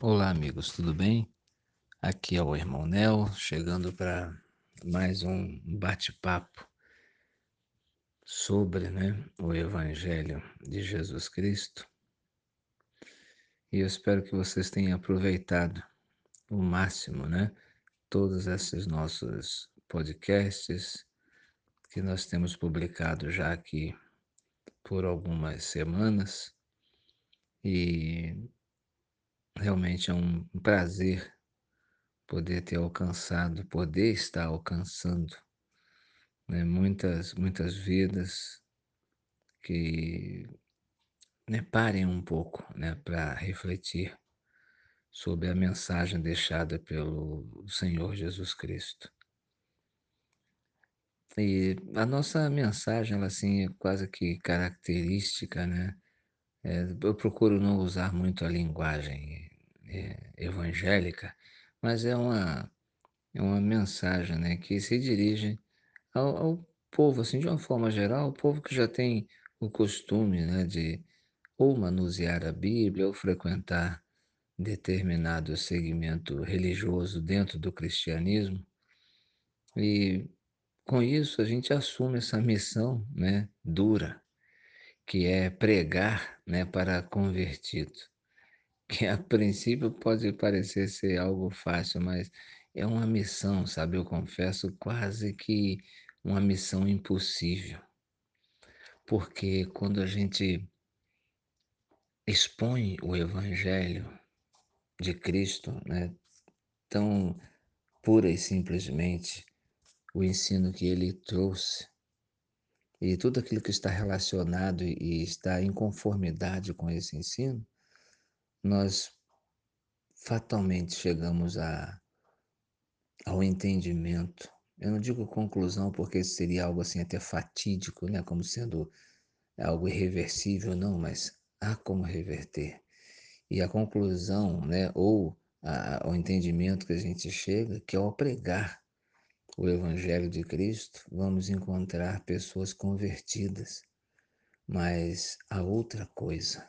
Olá, amigos, tudo bem? Aqui é o irmão Nel, chegando para mais um bate-papo sobre, né, o Evangelho de Jesus Cristo. E eu espero que vocês tenham aproveitado o máximo, né, todos esses nossos podcasts que nós temos publicado já aqui por algumas semanas. E realmente é um prazer poder ter alcançado, poder estar alcançando né, muitas, muitas vidas que né, parem um pouco né, para refletir sobre a mensagem deixada pelo Senhor Jesus Cristo. E a nossa mensagem, ela assim, é quase que característica, né? É, eu procuro não usar muito a linguagem é, evangélica, mas é uma, é uma mensagem né, que se dirige ao, ao povo, assim, de uma forma geral, o povo que já tem o costume né, de ou manusear a Bíblia ou frequentar determinado segmento religioso dentro do cristianismo. E com isso a gente assume essa missão né, dura, que é pregar né, para convertidos que a princípio pode parecer ser algo fácil, mas é uma missão, sabe? Eu confesso quase que uma missão impossível. Porque quando a gente expõe o evangelho de Cristo, né, tão pura e simplesmente o ensino que ele trouxe e tudo aquilo que está relacionado e está em conformidade com esse ensino, nós fatalmente chegamos a, ao entendimento. Eu não digo conclusão porque seria algo assim até fatídico, né? como sendo algo irreversível, não, mas há como reverter. E a conclusão, né, ou a, o entendimento que a gente chega, que ao pregar o Evangelho de Cristo, vamos encontrar pessoas convertidas. Mas a outra coisa,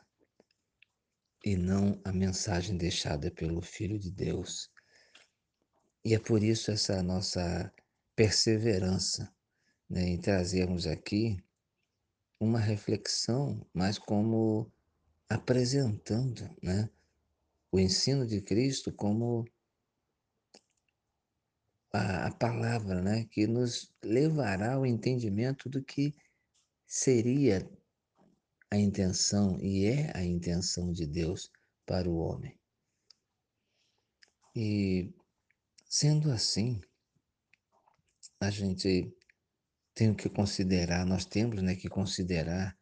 e não a mensagem deixada pelo Filho de Deus. E é por isso essa nossa perseverança né, em trazermos aqui uma reflexão, mas como apresentando né, o ensino de Cristo como a, a palavra né, que nos levará ao entendimento do que seria a intenção e é a intenção de Deus para o homem. E sendo assim, a gente tem que considerar, nós temos né, que considerar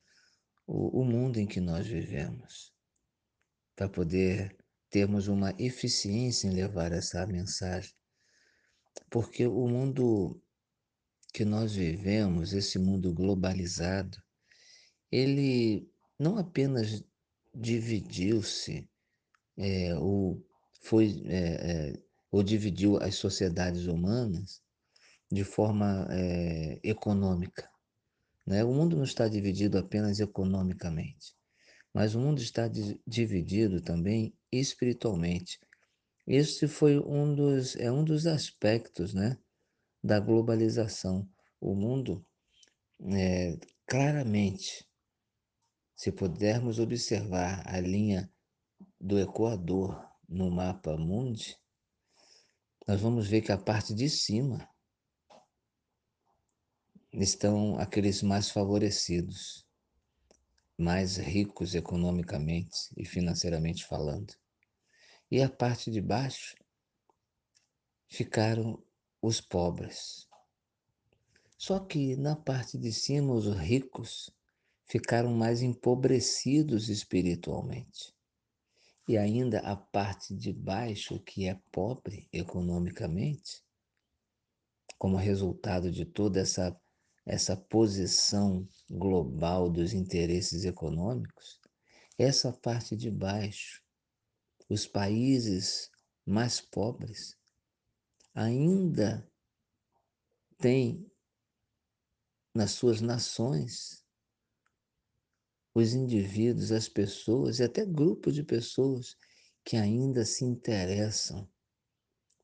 o, o mundo em que nós vivemos, para poder termos uma eficiência em levar essa mensagem. Porque o mundo que nós vivemos, esse mundo globalizado, ele não apenas dividiu-se, é, ou foi, é, é, ou dividiu as sociedades humanas de forma econômica. Né? O mundo não está dividido apenas economicamente, mas o mundo está dividido também espiritualmente. Esse foi um dos, é um dos aspectos né, da globalização. O mundo claramente se pudermos observar a linha do Equador no mapa mundi, nós vamos ver que a parte de cima estão aqueles mais favorecidos, mais ricos economicamente e financeiramente falando. E a parte de baixo ficaram os pobres. Só que na parte de cima, os ricos ficaram mais empobrecidos espiritualmente. E ainda a parte de baixo, que é pobre economicamente, como resultado de toda essa, essa posição global dos interesses econômicos, essa parte de baixo, os países mais pobres, ainda têm nas suas nações os indivíduos, as pessoas e até grupos de pessoas que ainda se interessam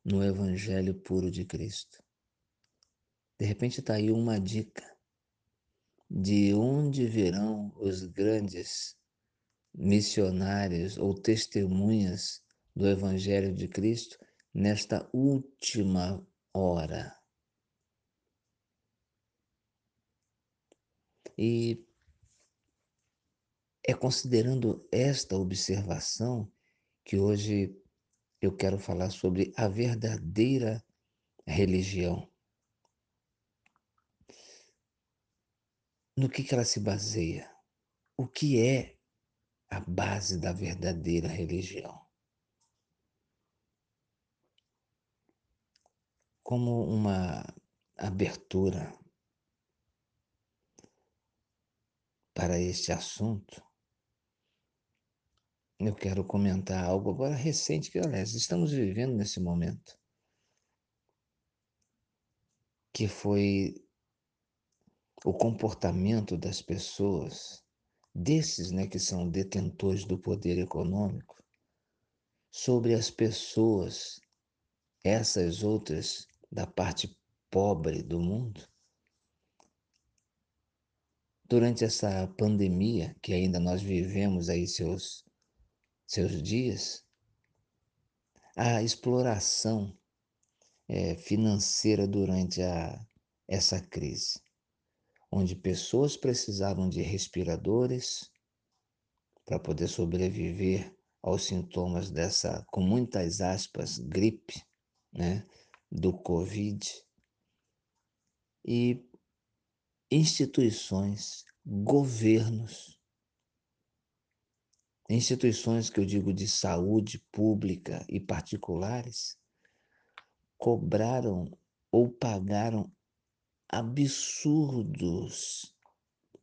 no Evangelho puro de Cristo. De repente está aí uma dica de onde virão os grandes missionários ou testemunhas do Evangelho de Cristo nesta última hora. E é considerando esta observação que hoje eu quero falar sobre a verdadeira religião. No que, que ela se baseia? O que é a base da verdadeira religião? Como uma abertura para este assunto, eu quero comentar algo agora recente que, aliás, estamos vivendo nesse momento, que foi o comportamento das pessoas, desses né, que são detentores do poder econômico, sobre as pessoas, essas outras da parte pobre do mundo. Durante essa pandemia, que ainda nós vivemos aí seus, seus dias, a exploração é, financeira durante a, essa crise onde pessoas precisavam de respiradores para poder sobreviver aos sintomas dessa, com muitas aspas, gripe, né, do Covid. E instituições, governos, instituições que eu digo de saúde pública e particulares, cobraram ou pagaram absurdos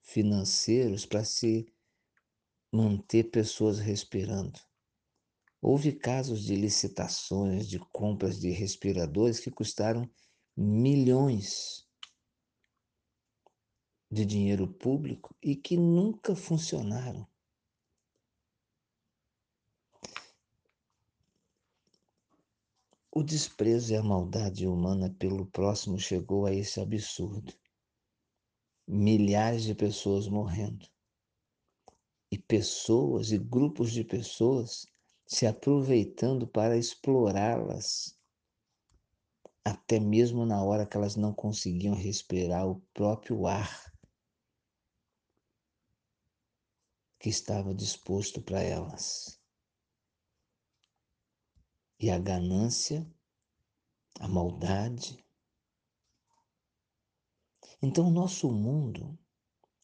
financeiros para se manter pessoas respirando. Houve casos de licitações, de compras de respiradores que custaram milhões de dinheiro público e que nunca funcionaram. O desprezo e a maldade humana pelo próximo chegou a esse absurdo. Milhares de pessoas morrendo. E pessoas e grupos de pessoas se aproveitando para explorá-las, até mesmo na hora que elas não conseguiam respirar o próprio ar que estava disposto para elas e a ganância, a maldade. Então, o nosso mundo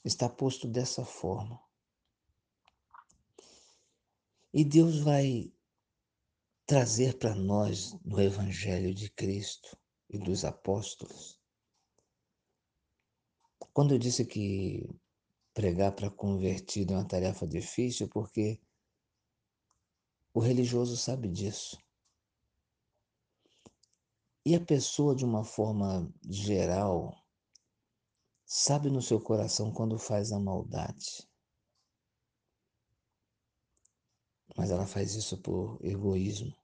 está posto dessa forma. E Deus vai trazer para nós no Evangelho de Cristo e dos apóstolos. Quando eu disse que pregar para convertido é uma tarefa difícil, porque o religioso sabe disso. E a pessoa, de uma forma geral, sabe no seu coração quando faz a maldade. Mas ela faz isso por egoísmo.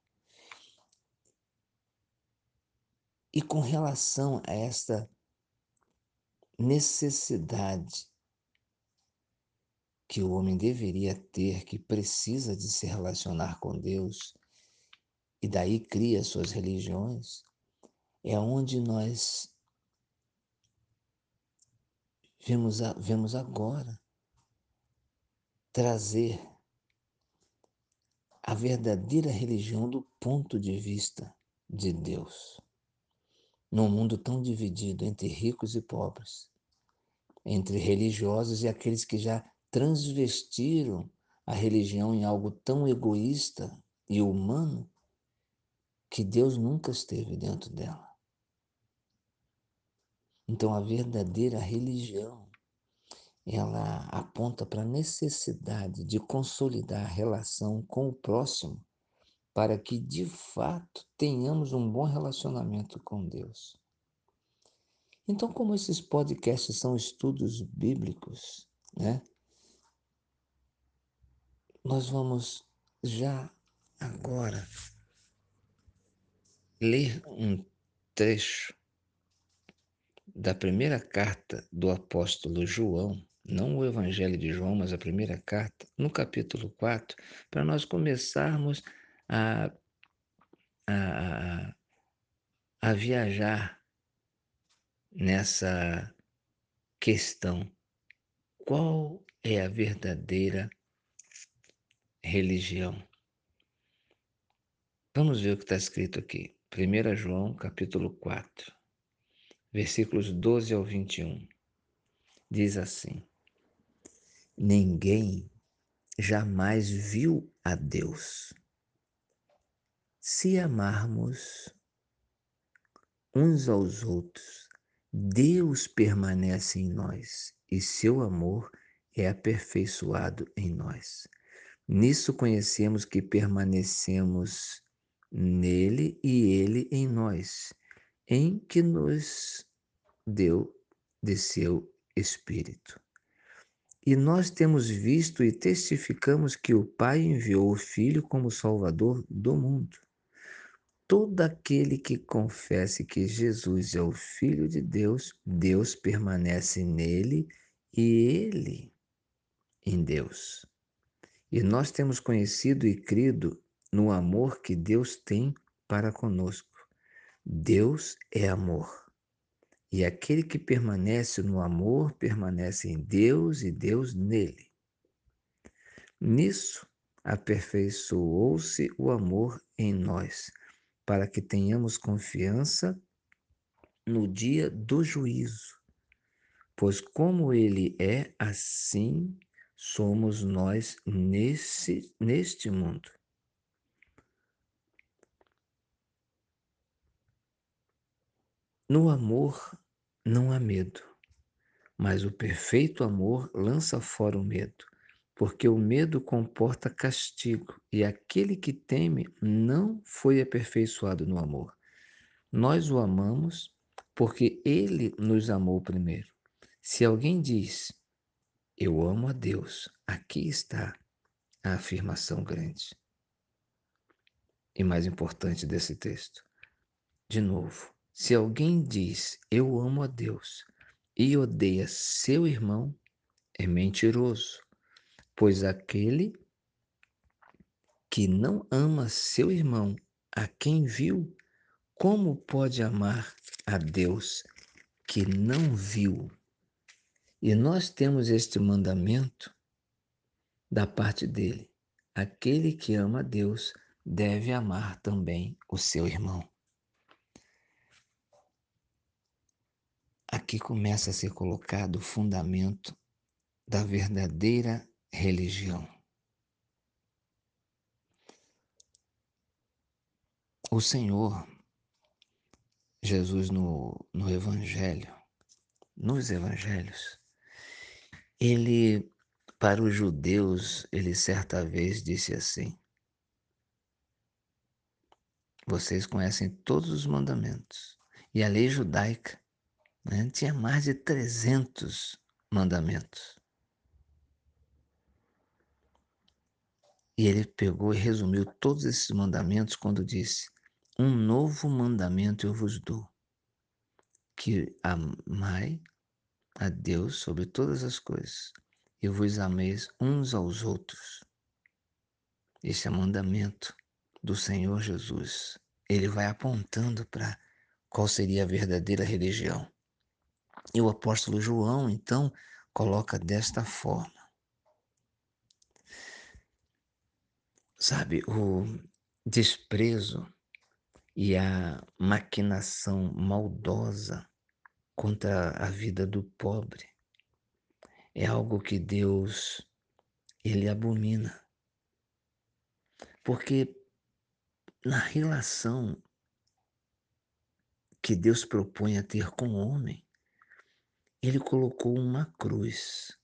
E com relação a esta necessidade que o homem deveria ter, que precisa de se relacionar com Deus, e daí cria suas religiões, é onde nós vemos, vemos agora trazer a verdadeira religião do ponto de vista de Deus. Num mundo tão dividido entre ricos e pobres, entre religiosos e aqueles que já transvestiram a religião em algo tão egoísta e humano que Deus nunca esteve dentro dela. Então a verdadeira religião, ela aponta para a necessidade de consolidar a relação com o próximo para que de fato tenhamos um bom relacionamento com Deus. Então, como esses podcasts são estudos bíblicos, né? Nós vamos já agora ler um trecho da primeira carta do apóstolo João, não o Evangelho de João, mas a primeira carta, no capítulo 4, para nós começarmos a, a, a viajar nessa questão. Qual é a verdadeira religião? Vamos ver o que está escrito aqui. 1 João, capítulo 4, versículos 12 ao 21. Diz assim: Ninguém jamais viu a Deus. Se amarmos uns aos outros, Deus permanece em nós e seu amor é aperfeiçoado em nós. Nisso conhecemos que permanecemos nele e ele em nós, em que nos deu de seu Espírito. E nós temos visto e testificamos que o Pai enviou o Filho como Salvador do mundo. Todo aquele que confesse que Jesus é o Filho de Deus, Deus permanece nele e ele em Deus. E nós temos conhecido e crido no amor que Deus tem para conosco. Deus é amor. E aquele que permanece no amor permanece em Deus e Deus nele. Nisso aperfeiçoou-se o amor em nós, para que tenhamos confiança no dia do juízo. Pois como ele é, assim somos nós nesse, neste mundo. No amor não há medo, mas o perfeito amor lança fora o medo, porque o medo comporta castigo, e aquele que teme não foi aperfeiçoado no amor. Nós o amamos porque ele nos amou primeiro. Se alguém diz, eu amo a Deus, aqui está a afirmação grande. E mais importante desse texto. De novo, se alguém diz eu amo a Deus e odeia seu irmão, é mentiroso, pois aquele que não ama seu irmão, a quem viu, como pode amar a Deus que não viu? E nós temos este mandamento da parte dele: aquele que ama a Deus deve amar também o seu irmão. Aqui começa a ser colocado o fundamento da verdadeira religião. O Senhor, Jesus no, no Evangelho, nos Evangelhos, ele, para os judeus, ele certa vez disse assim: Vocês conhecem todos os mandamentos. E a lei judaica né? tinha mais de 300 mandamentos. E ele pegou e resumiu todos esses mandamentos quando disse: Um novo mandamento eu vos dou, que amai a Deus sobre todas as coisas e vos ameis uns aos outros. Esse é o mandamento do Senhor Jesus. Ele vai apontando para qual seria a verdadeira religião. E o apóstolo João, então, coloca desta forma. Sabe, o desprezo e a maquinação maldosa contra a vida do pobre é algo que Deus ele abomina. Porque na relação que Deus propõe a ter com o homem, ele colocou uma cruz.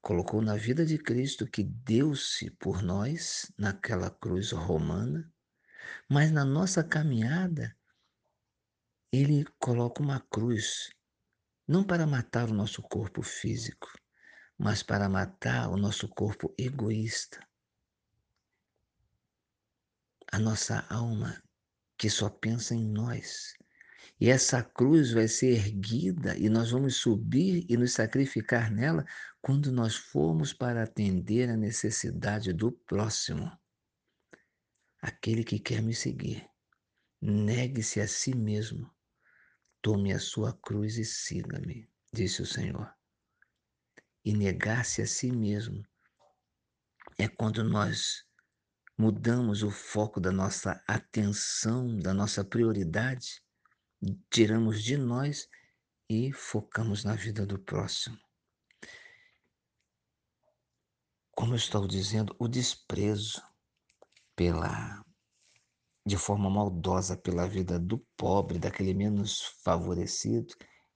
Colocou na vida de Cristo que deu-se por nós naquela cruz romana, mas na nossa caminhada, ele coloca uma cruz, não para matar o nosso corpo físico, mas para matar o nosso corpo egoísta. a nossa alma que só pensa em nós. E essa cruz vai ser erguida e nós vamos subir e nos sacrificar nela quando nós formos para atender a necessidade do próximo. Aquele que quer me seguir, negue-se a si mesmo, tome a sua cruz e siga-me, disse o Senhor. E negar-se a si mesmo é quando nós mudamos o foco da nossa atenção, da nossa prioridade, tiramos de nós e focamos na vida do próximo. Como eu estou dizendo, o desprezo pela de forma maldosa pela vida do pobre, daquele menos favorecido,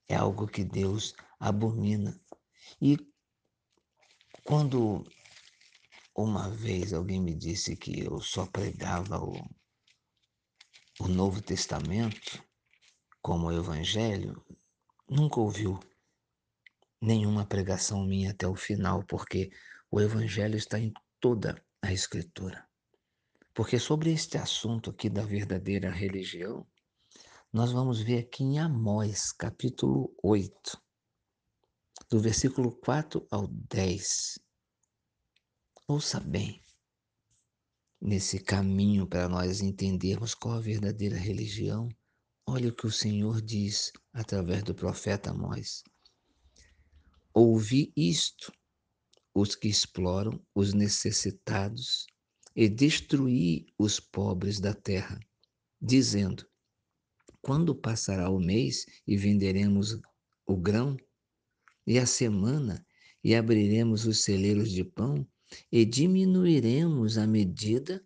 é algo que Deus abomina. E quando uma vez alguém me disse que eu só pregava o, o Novo Testamento como o Evangelho, nunca ouviu nenhuma pregação minha até o final, porque o Evangelho está em toda a Escritura. Porque sobre este assunto aqui da verdadeira religião, nós vamos ver aqui em Amós, capítulo 8, do versículo 4 ao 10. Ouça bem, nesse caminho para nós entendermos qual a verdadeira religião, olha o que o Senhor diz através do profeta Amós. Ouvi isto, os que exploram os necessitados, e destruí os pobres da terra, dizendo: Quando passará o mês e venderemos o grão, e a semana, e abriremos os celeiros de pão, e diminuiremos a medida,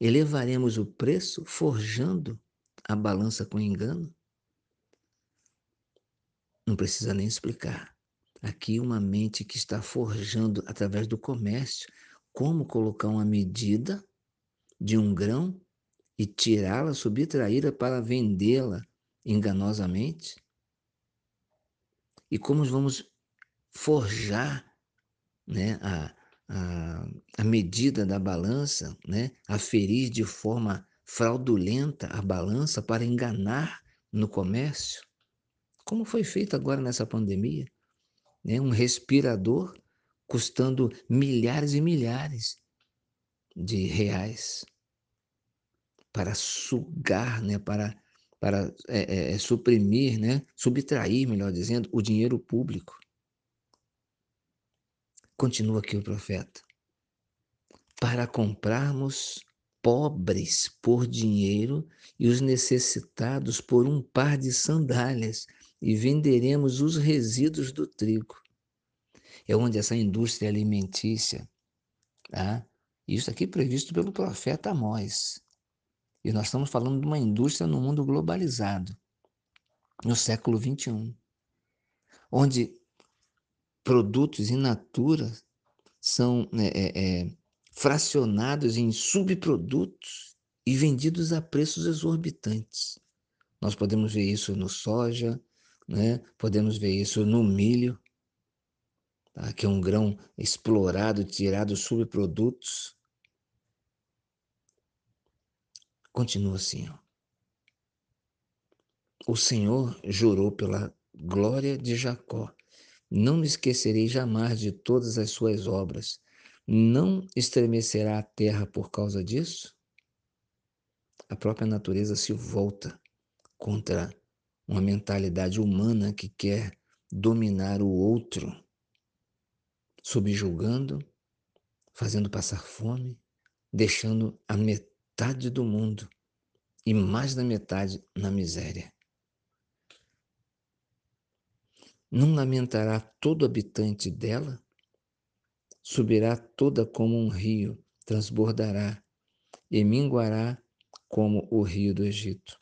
elevaremos o preço, forjando a balança com engano? Não precisa nem explicar. Aqui uma mente que está forjando através do comércio como colocar uma medida de um grão e tirá-la, subtraí-la para vendê-la enganosamente? E como vamos forjar né, a, a, a medida da balança, né? aferir de forma fraudulenta a balança para enganar no comércio, como foi feito agora nessa pandemia. Né? Um respirador custando milhares e milhares de reais para sugar, né? para, para é, é, suprimir, né? subtrair, melhor dizendo, o dinheiro público. Continua aqui o profeta. Para comprarmos pobres por dinheiro e os necessitados por um par de sandálias, e venderemos os resíduos do trigo. É onde essa indústria alimentícia, tá? isso aqui previsto pelo profeta Amós. E nós estamos falando de uma indústria no mundo globalizado, no século 21, onde produtos in natura são é, é, fracionados em subprodutos e vendidos a preços exorbitantes. Nós podemos ver isso no soja, né? podemos ver isso no milho, tá? que é um grão explorado, tirado subprodutos. Continua assim. Ó. O Senhor jurou pela glória de Jacó não me esquecerei jamais de todas as suas obras. Não estremecerá a terra por causa disso? A própria natureza se volta contra uma mentalidade humana que quer dominar o outro, subjugando, fazendo passar fome, deixando a metade do mundo e mais da metade na miséria. Não lamentará todo habitante dela? Subirá toda como um rio, transbordará e minguará como o rio do Egito.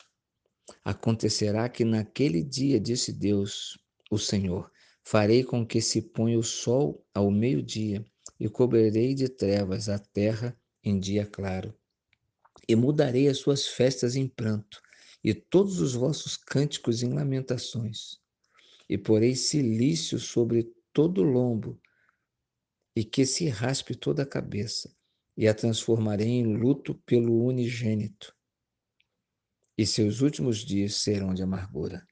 Acontecerá que naquele dia, disse Deus, o Senhor, farei com que se ponha o sol ao meio-dia e cobrirei de trevas a terra em dia claro. E mudarei as suas festas em pranto e todos os vossos cânticos em lamentações e porei silício sobre todo o lombo, e que se raspe toda a cabeça, e a transformarei em luto pelo unigênito, e seus últimos dias serão de amargura.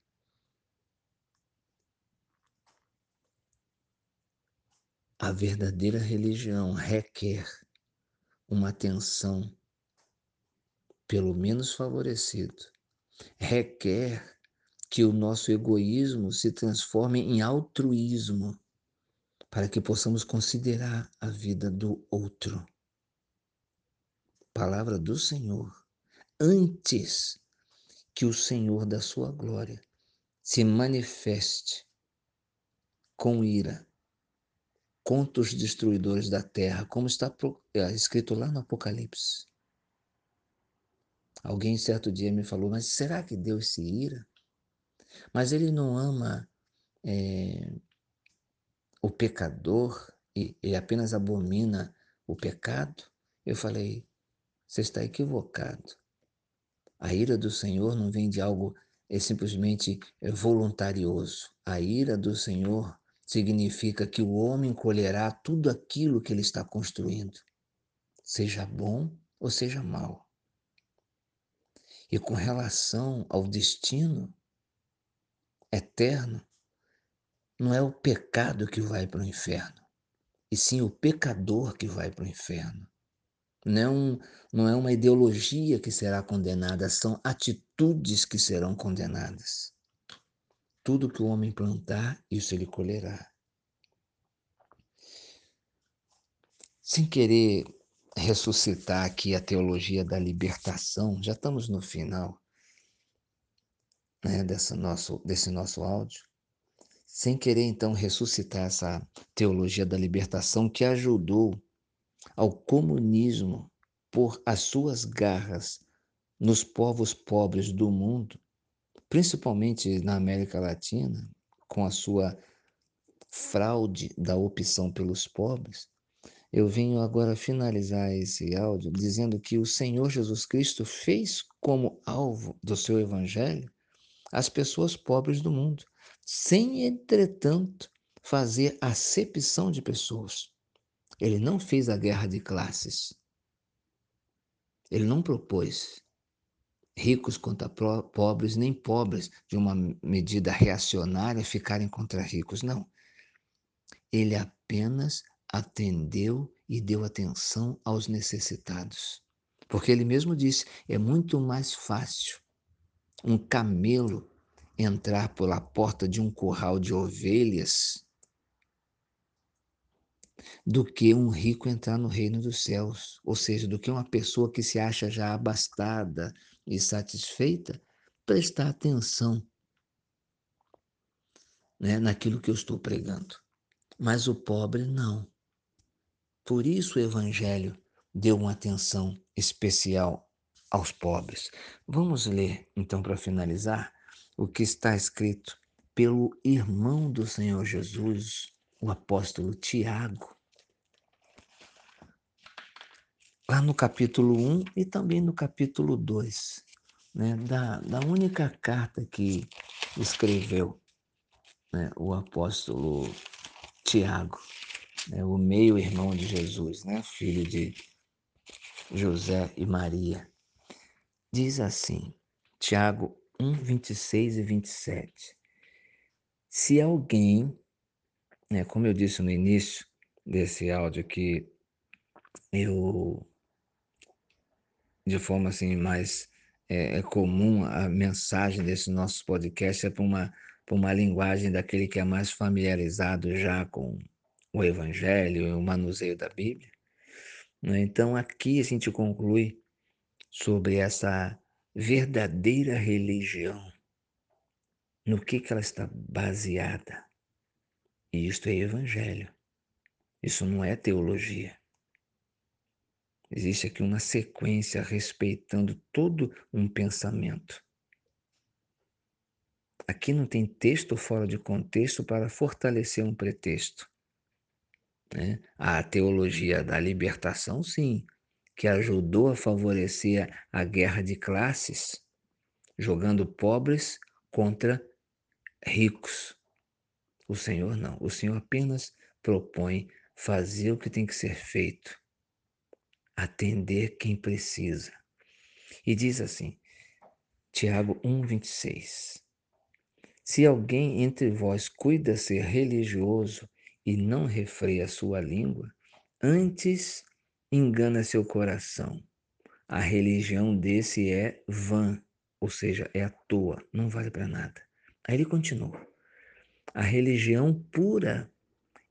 A verdadeira religião requer uma atenção pelo menos favorecido, requer que o nosso egoísmo se transforme em altruísmo, para que possamos considerar a vida do outro. Palavra do Senhor. Antes que o Senhor da sua glória se manifeste com ira contra os destruidores da terra, como está é, escrito lá no Apocalipse. Alguém certo dia me falou, mas será que Deus se ira? Mas ele não ama é, o pecador e, e apenas abomina o pecado? Eu falei, você está equivocado. A ira do Senhor não vem de algo é simplesmente é, voluntarioso. A ira do Senhor significa que o homem colherá tudo aquilo que ele está construindo, seja bom ou seja mal. E com relação ao destino eterno, não é o pecado que vai para o inferno, e sim o pecador que vai para o inferno. Não é, um, não é uma ideologia que será condenada, são atitudes que serão condenadas. Tudo que o homem plantar, isso ele colherá. Sem querer ressuscitar aqui a teologia da libertação, já estamos no final né, desse, nosso, desse nosso áudio. Sem querer, então, ressuscitar essa teologia da libertação que ajudou ao comunismo por as suas garras nos povos pobres do mundo principalmente na América Latina, com a sua fraude da opção pelos pobres, eu venho agora finalizar esse áudio dizendo que o Senhor Jesus Cristo fez como alvo do seu evangelho as pessoas pobres do mundo, sem, entretanto, fazer acepção de pessoas. Ele não fez a guerra de classes. Ele não propôs ricos contra pobres, nem pobres de uma medida reacionária ficarem contra ricos. Não. Ele apenas atendeu e deu atenção aos necessitados. Porque ele mesmo disse: é muito mais fácil um camelo entrar pela porta de um curral de ovelhas do que um rico entrar no reino dos céus, ou seja, do que uma pessoa que se acha já abastada, e satisfeita, prestar atenção né, naquilo que eu estou pregando. Mas o pobre não. Por isso o Evangelho deu uma atenção especial aos pobres. Vamos ler, então, para finalizar, o que está escrito pelo irmão do Senhor Jesus, o apóstolo Tiago, lá no capítulo 1 e também no capítulo 2, né, da, da única carta que escreveu né, o apóstolo Tiago, né, o meio-irmão de Jesus, né, filho de José e Maria. Diz assim, Tiago 1, 26 e 27. Se alguém, né, como eu disse no início desse áudio, que eu de forma assim mais é, é comum a mensagem desse nosso podcast é para uma, uma linguagem daquele que é mais familiarizado já com o Evangelho e o manuseio da Bíblia. Né? Então aqui a gente conclui sobre essa verdadeira religião, no que, que ela está baseada. E isto é Evangelho. Isso não é teologia. Existe aqui uma sequência respeitando todo um pensamento. Aqui não tem texto fora de contexto para fortalecer um pretexto. Né? A teologia da libertação, sim, que ajudou a favorecer a guerra de classes, jogando pobres contra ricos. O Senhor não. O Senhor apenas propõe fazer o que tem que ser feito atender quem precisa. E diz assim, Tiago 1,26: Se alguém entre vós cuida ser religioso e não refreia sua língua, antes engana seu coração. A religião desse é vã, ou seja, é à toa, não vale para nada. Aí ele continua: a religião pura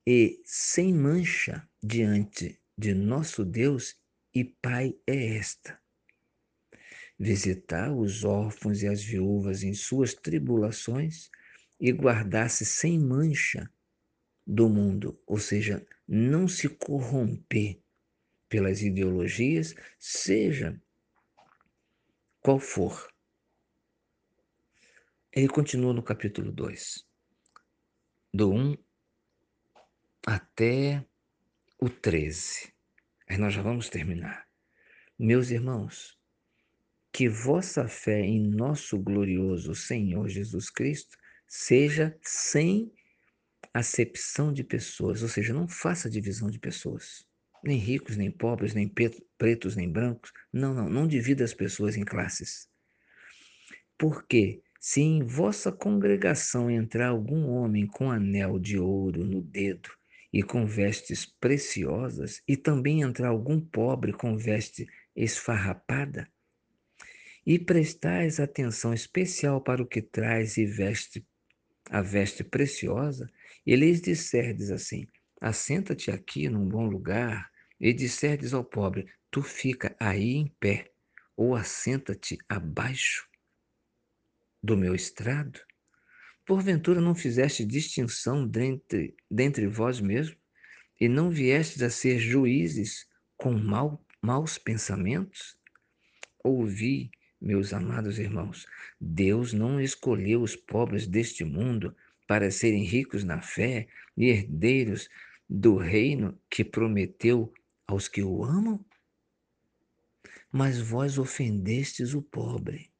e sem mancha diante de nosso Deus e Pai é esta: visitar os órfãos e as viúvas em suas tribulações e guardar-se sem mancha do mundo, ou seja, não se corromper pelas ideologias, seja qual for. Ele continua no capítulo 2, do 1 até o 13. Aí nós já vamos terminar. Meus irmãos, que vossa fé em nosso glorioso Senhor Jesus Cristo seja sem acepção de pessoas, ou seja, não faça divisão de pessoas, nem ricos, nem pobres, nem pretos, nem brancos. Não, não, não divida as pessoas em classes. Porque se em vossa congregação entrar algum homem com anel de ouro no dedo e com vestes preciosas, e também entrar algum pobre com veste esfarrapada, e prestais atenção especial para o que traz e veste a veste preciosa, e lhes disserdes assim: assenta-te aqui num bom lugar, e disserdes ao pobre: tu fica aí em pé, ou assenta-te abaixo do meu estrado? Porventura não fizeste distinção dentre, dentre vós mesmos, e não viestes a ser juízes com mal, maus pensamentos? Ouvi meus amados irmãos, Deus não escolheu os pobres deste mundo para serem ricos na fé e herdeiros do reino que prometeu aos que o amam? Mas vós ofendestes o pobre.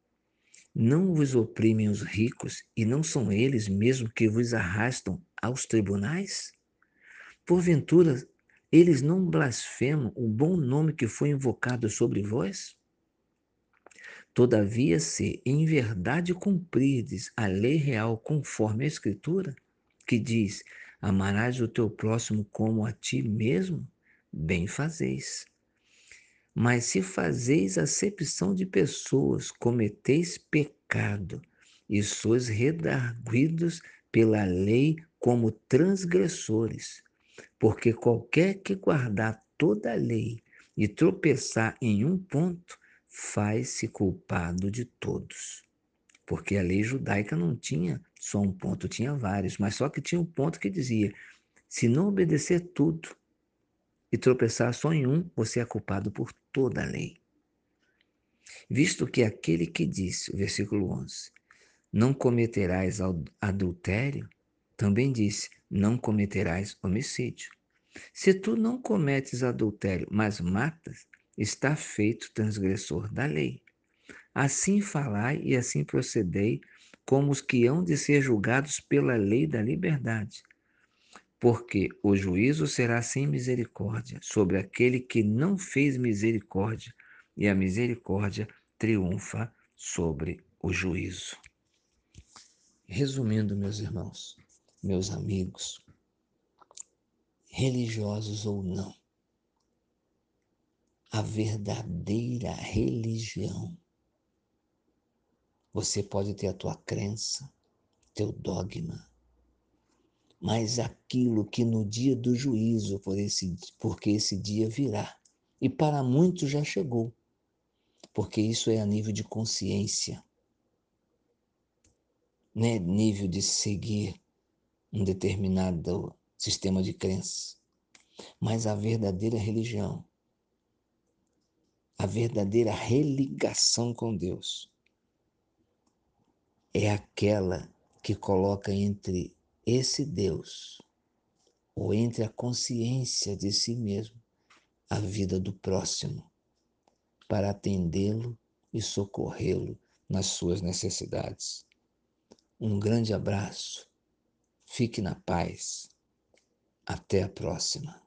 Não vos oprimem os ricos e não são eles mesmo que vos arrastam aos tribunais? Porventura, eles não blasfemam o bom nome que foi invocado sobre vós? Todavia, se em verdade cumprirdes a lei real conforme a Escritura, que diz: Amarás o teu próximo como a ti mesmo, bem fazeis. Mas se fazeis acepção de pessoas, cometeis pecado e sois redarguidos pela lei como transgressores. Porque qualquer que guardar toda a lei e tropeçar em um ponto, faz-se culpado de todos. Porque a lei judaica não tinha só um ponto, tinha vários, mas só que tinha um ponto que dizia: se não obedecer tudo e tropeçar só em um, você é culpado por toda a lei. Visto que aquele que disse, versículo 11, não cometerás adultério, também disse, não cometerás homicídio. Se tu não cometes adultério, mas matas, está feito transgressor da lei. Assim falai e assim procedei, como os que hão de ser julgados pela lei da liberdade. Porque o juízo será sem misericórdia sobre aquele que não fez misericórdia, e a misericórdia triunfa sobre o juízo. Resumindo, meus irmãos, meus amigos, religiosos ou não, a verdadeira religião. Você pode ter a tua crença, teu dogma, mas aquilo que no dia do juízo, por esse, porque esse dia virá, e para muitos já chegou, porque isso é a nível de consciência, não é nível de seguir um determinado sistema de crença, mas a verdadeira religião a verdadeira religação com Deus é aquela que coloca entre esse Deus ou entre a consciência de si mesmo a vida do próximo para atendê-lo e socorrê-lo nas suas necessidades. Um grande abraço, fique na paz, até a próxima.